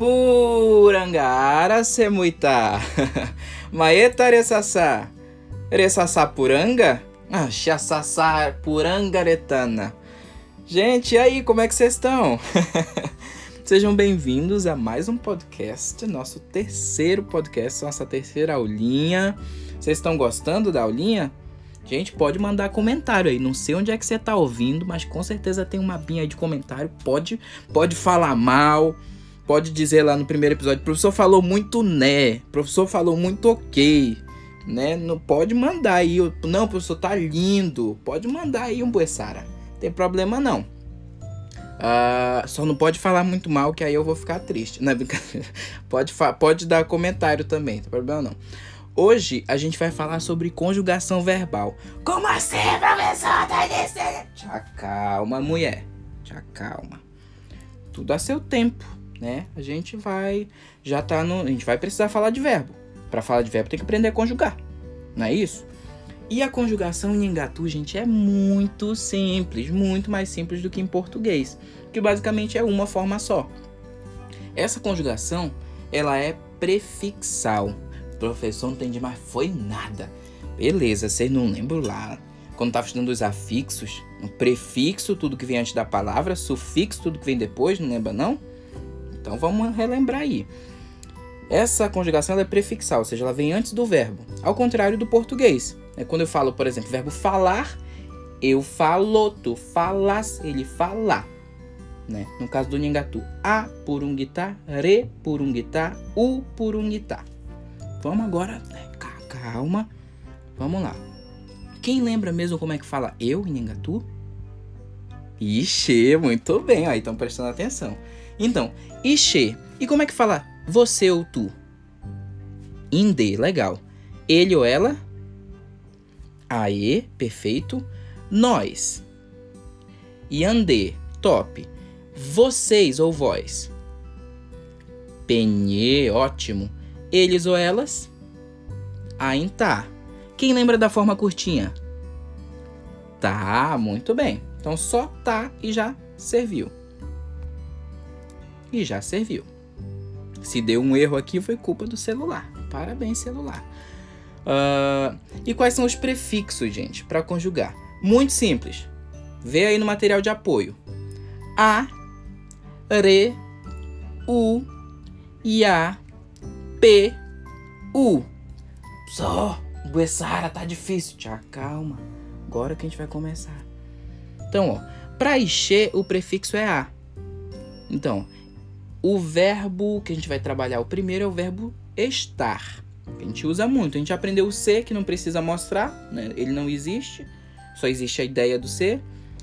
Purangara semuita. Maeta ressassá. Ressassá puranga? Ah, purangaretana. Gente, e aí, como é que vocês estão? Sejam bem-vindos a mais um podcast, nosso terceiro podcast, nossa terceira aulinha. Vocês estão gostando da aulinha? Gente, pode mandar comentário aí. Não sei onde é que você tá ouvindo, mas com certeza tem uma binha aí de comentário. Pode, pode falar mal, pode dizer lá no primeiro episódio, professor falou muito né, professor falou muito ok, né? Não pode mandar aí, não, professor tá lindo. Pode mandar aí um buessara. Tem problema não. Uh, só não pode falar muito mal, que aí eu vou ficar triste. Não é. Pode, pode dar comentário também, não tem problema não. Hoje a gente vai falar sobre conjugação verbal. Como assim, professor? Tá Tchau, calma, mulher. Tchau, calma. Tudo a seu tempo, né? A gente vai já tá no, a gente vai precisar falar de verbo. Para falar de verbo tem que aprender a conjugar. Não é isso? E a conjugação em Engatu, gente, é muito simples, muito mais simples do que em português, que basicamente é uma forma só. Essa conjugação, ela é prefixal professor não entendi, mas foi nada. Beleza, vocês não lembram lá. Quando tava estudando os afixos, o prefixo, tudo que vem antes da palavra, sufixo, tudo que vem depois, não lembra não? Então vamos relembrar aí. Essa conjugação é prefixal, ou seja, ela vem antes do verbo. Ao contrário do português. É quando eu falo, por exemplo, verbo falar, eu falo, tu falas, ele fala. Né? No caso do Nhangatu, a por um guitar, re por um guitar, u por um guitar. Vamos agora, né, calma. Vamos lá. Quem lembra mesmo como é que fala eu em Engatu? Ixi, muito bem, aí estão prestando atenção. Então, Ixi, e como é que fala você ou tu? Inde, legal. Ele ou ela? Aê, perfeito. Nós. Yande, top. Vocês ou vós? Penhê, ótimo. Eles ou elas? Ainda tá. Quem lembra da forma curtinha? Tá, muito bem. Então só tá e já serviu. E já serviu. Se deu um erro aqui, foi culpa do celular. Parabéns, celular. Uh, e quais são os prefixos, gente, para conjugar? Muito simples. Vê aí no material de apoio. A, re, u, ia, P, U. Só, Buessara, tá difícil. Tchau, calma. Agora que a gente vai começar. Então, ó, para encher, o prefixo é A. Então, o verbo que a gente vai trabalhar o primeiro é o verbo estar. Que a gente usa muito. A gente aprendeu o ser, que não precisa mostrar, né? ele não existe, só existe a ideia do ser.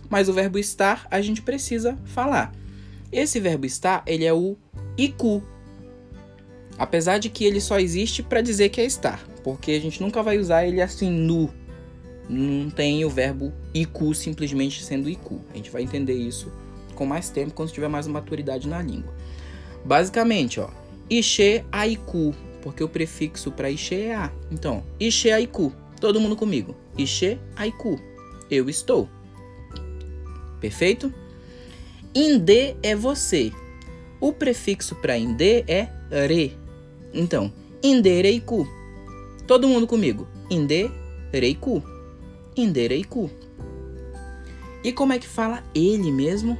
Mas o verbo estar a gente precisa falar. Esse verbo estar, ele é o iku, Apesar de que ele só existe para dizer que é estar, porque a gente nunca vai usar ele assim nu. Não tem o verbo iku simplesmente sendo iku. A gente vai entender isso com mais tempo quando tiver mais maturidade na língua. Basicamente, ó, ishe aiku, porque o prefixo para ishe é a. Então, ishe aiku. Todo mundo comigo. Ishe aiku. Eu estou. Perfeito? Inde é você. O prefixo para inde é re. Então, indereiku. Todo mundo comigo. Indereiku. Indereiku. E como é que fala ele mesmo?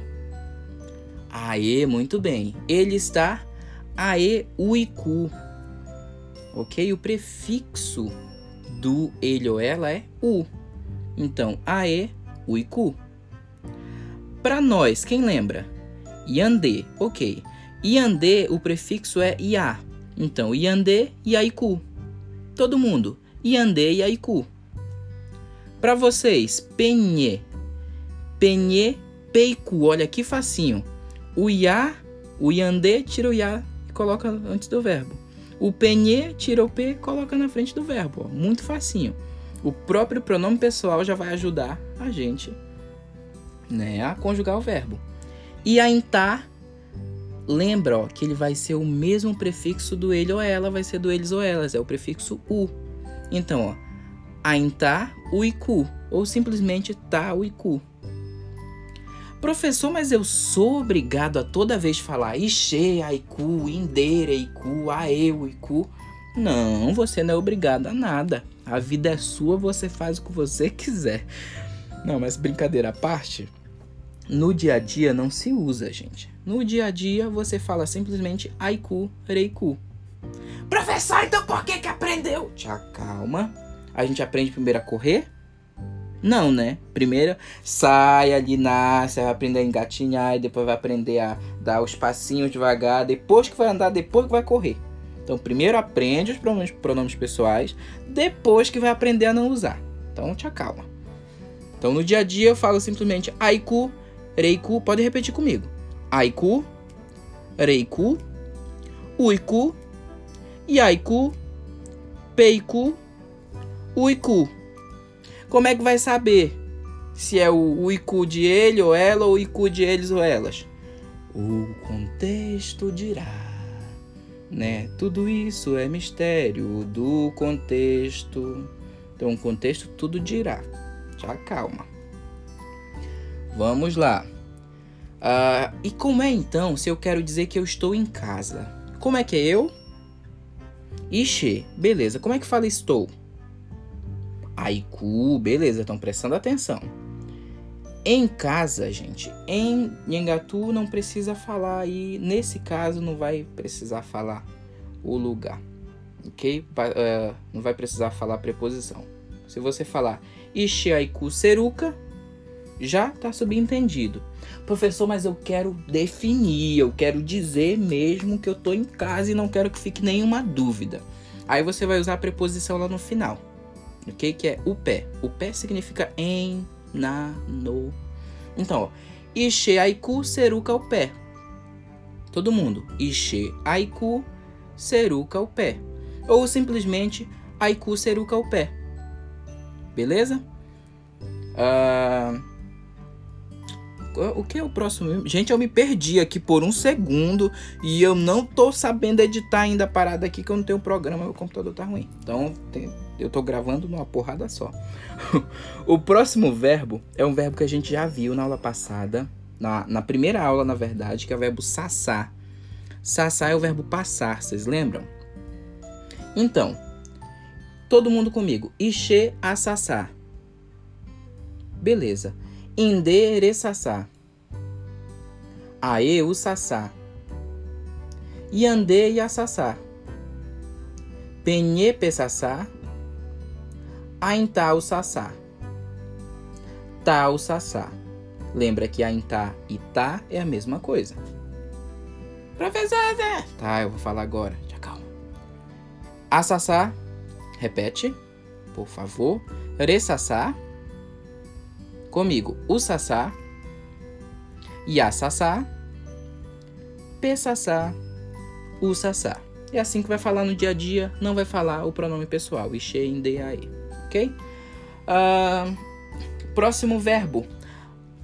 Aê, muito bem. Ele está aê uiku. Ok? O prefixo do ele ou ela é u. Então, aê uiku. Para nós, quem lembra? Yande, ok. Yande, o prefixo é ia. Então, Yandê e Aiku. Todo mundo. Yandê e Aiku. Para vocês, Penhê. Penhê, Peiku. Olha que facinho. O Ya, o Yandê tira o Ya e coloca antes do verbo. O Penhê tira o P e coloca na frente do verbo. Ó. Muito facinho. O próprio pronome pessoal já vai ajudar a gente né, a conjugar o verbo. E a entar lembra ó, que ele vai ser o mesmo prefixo do ele ou ela, vai ser do eles ou elas, é o prefixo u. Então, ó, ainta uiku, ou simplesmente ta uiku. Professor, mas eu sou obrigado a toda vez falar Ixê, Aiku, Indere, Aiku, Aeu, Iku. Não, você não é obrigado a nada. A vida é sua, você faz o que você quiser. Não, mas brincadeira à parte, no dia a dia não se usa, gente. No dia a dia você fala simplesmente Aiku, Reiku. Professor, então por que que aprendeu? Tchau, calma. A gente aprende primeiro a correr? Não, né? Primeiro sai ali, nasce, vai aprender a engatinhar, e depois vai aprender a dar os passinhos devagar, depois que vai andar, depois que vai correr. Então, primeiro aprende os pronomes, pronomes pessoais, depois que vai aprender a não usar. Então, te acalma. Então, no dia a dia eu falo simplesmente aiku, reiku, pode repetir comigo. Aiku, reiku, uiku, yaiku, peiku, uiku. Como é que vai saber se é o, o IQ de ele ou ela ou o IQ de eles ou elas? O contexto dirá. Né? Tudo isso é mistério do contexto. Então, o contexto tudo dirá. Já calma. Vamos lá. Uh, e como é então se eu quero dizer que eu estou em casa? Como é que é eu? Ixi, beleza. Como é que fala estou? Aiku, beleza, estão prestando atenção. Em casa, gente, em Nhangatu não precisa falar aí, nesse caso não vai precisar falar o lugar, ok? Uh, não vai precisar falar preposição. Se você falar Ishiaiku Seruka, já está subentendido. Professor, mas eu quero definir, eu quero dizer mesmo que eu estou em casa e não quero que fique nenhuma dúvida. Aí você vai usar a preposição lá no final ok? Que é o pé. O pé significa em, na, no. Então, ó. Ishe aiku seruka o pé. Todo mundo. Ishe aiku seruka o pé. Ou simplesmente aiku seruka o pé. Beleza? Uh, o que é o próximo? Gente, eu me perdi aqui por um segundo e eu não tô sabendo editar ainda a parada aqui que eu não tenho programa, meu computador tá ruim. Então, tem, eu tô gravando numa porrada só. o próximo verbo é um verbo que a gente já viu na aula passada, na, na primeira aula, na verdade, que é o verbo sassar. Sassar é o verbo passar, vocês lembram? Então, todo mundo comigo. Ixê a sassar. Beleza endereçaçá. Ae o sassá. Yande yasassá. Penhe pesassá. Aintá o sassá. Tá o sassá. Lembra que aintá e tá é a mesma coisa. Professor Zé. Tá, eu vou falar agora. Já calma. Assassá. Repete, por favor. Ressassá. Comigo, o sassá, yasassá, pesassá, o sassá. É assim que vai falar no dia a dia, não vai falar o pronome pessoal, inde, ae, ok? Uh, próximo verbo.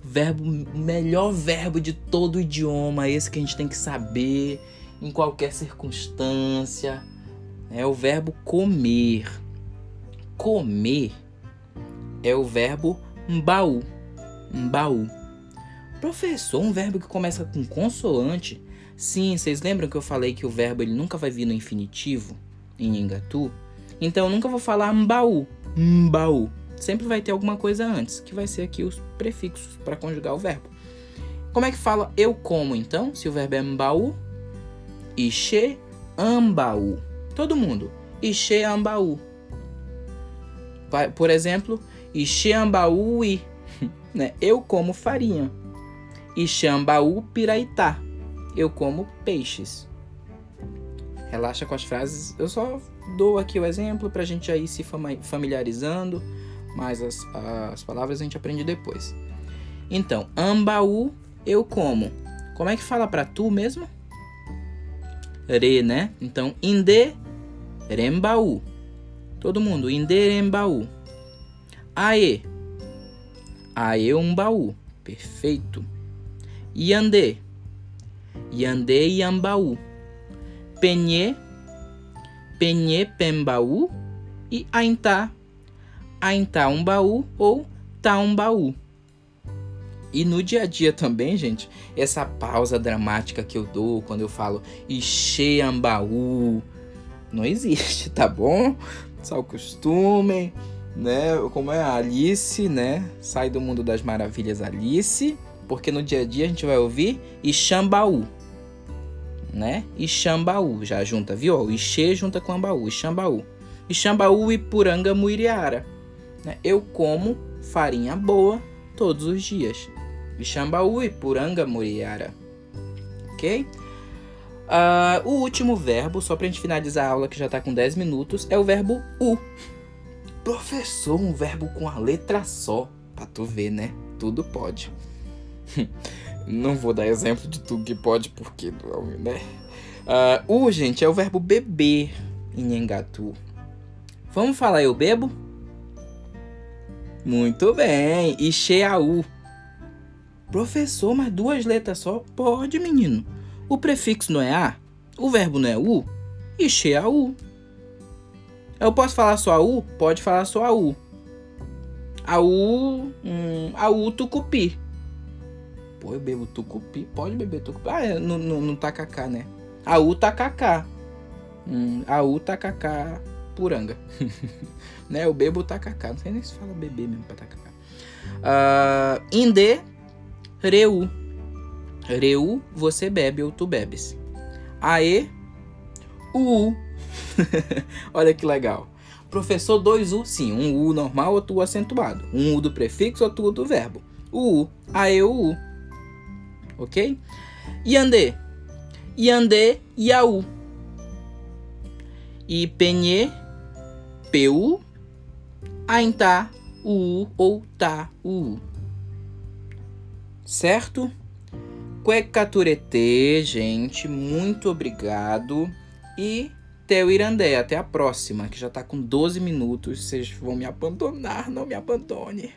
Verbo, melhor verbo de todo idioma, esse que a gente tem que saber em qualquer circunstância. É o verbo comer. Comer é o verbo Mbaú. Mbaú. Professor, um verbo que começa com consoante? Sim, vocês lembram que eu falei que o verbo ele nunca vai vir no infinitivo em Engatu? Então eu nunca vou falar mbaú, mbaú. Sempre vai ter alguma coisa antes, que vai ser aqui os prefixos para conjugar o verbo. Como é que fala eu como então? Se o verbo é mbaú, ixe ambaú. Todo mundo, ixe ambaú. Por exemplo, Ixambaúi, né? Eu como farinha. Ixambaú piraitá. Eu como peixes. Relaxa com as frases. Eu só dou aqui o exemplo para a gente aí se familiarizando, mas as, as palavras a gente aprende depois. Então, ambaú eu como. Como é que fala para tu mesmo? Re, né? Então, inde rembaú. Todo mundo, inde rembaú. Aê. Aê um baú. Perfeito. Yandê. Yandê Yambaú. Penhê. Penhê Pembaú. E Aintá. Aintá um baú ou Tá um baú. E no dia a dia também, gente, essa pausa dramática que eu dou quando eu falo Ixeambaú não existe, tá bom? Só acostumem, né? Como é a Alice, né? Sai do mundo das maravilhas, Alice, porque no dia a dia a gente vai ouvir Ixambaú, né? Ixambaú, já junta, viu? Ixê junta com Ambaú, Ixambaú. Ixambaú e Puranga Muiriara. Né? Eu como farinha boa todos os dias. Ixambaú e Puranga Muiriara. Ok? Uh, o último verbo, só pra gente finalizar a aula que já tá com 10 minutos, é o verbo u. Professor, um verbo com a letra só. Pra tu ver, né? Tudo pode. Não vou dar exemplo de tudo que pode, porque, né? Uh, gente, é o verbo beber em Engatu. Vamos falar eu bebo? Muito bem. Ixeaú. Professor, mas duas letras só? Pode, menino. O prefixo não é a? O verbo não é u? Ixeaú. Eu posso falar só a u? Pode falar só a u. A u... Hum, a u tucupi. Pô, eu bebo tucupi. Pode beber tucupi. Ah, é, no, no, no tacacá, né? AU tacacá. Hum, AU tacacá puranga. né? Eu bebo tacacá. Não sei nem se fala beber mesmo pra tacacá. Uh, inde, reu. Reu, você bebe ou tu bebes. Aê, u. Olha que legal. Professor, dois U, sim. Um U normal, outro U acentuado. Um U do prefixo, outro U do verbo. U. Aê, o U ok? Yandê, Yandê, Yaú. E Penhê, Peu, Aintá, U ou Tá, U. Certo? Cuecaturete, gente, muito obrigado. E Teu Irandé, até a próxima, que já tá com 12 minutos. Vocês vão me abandonar, não me abandone.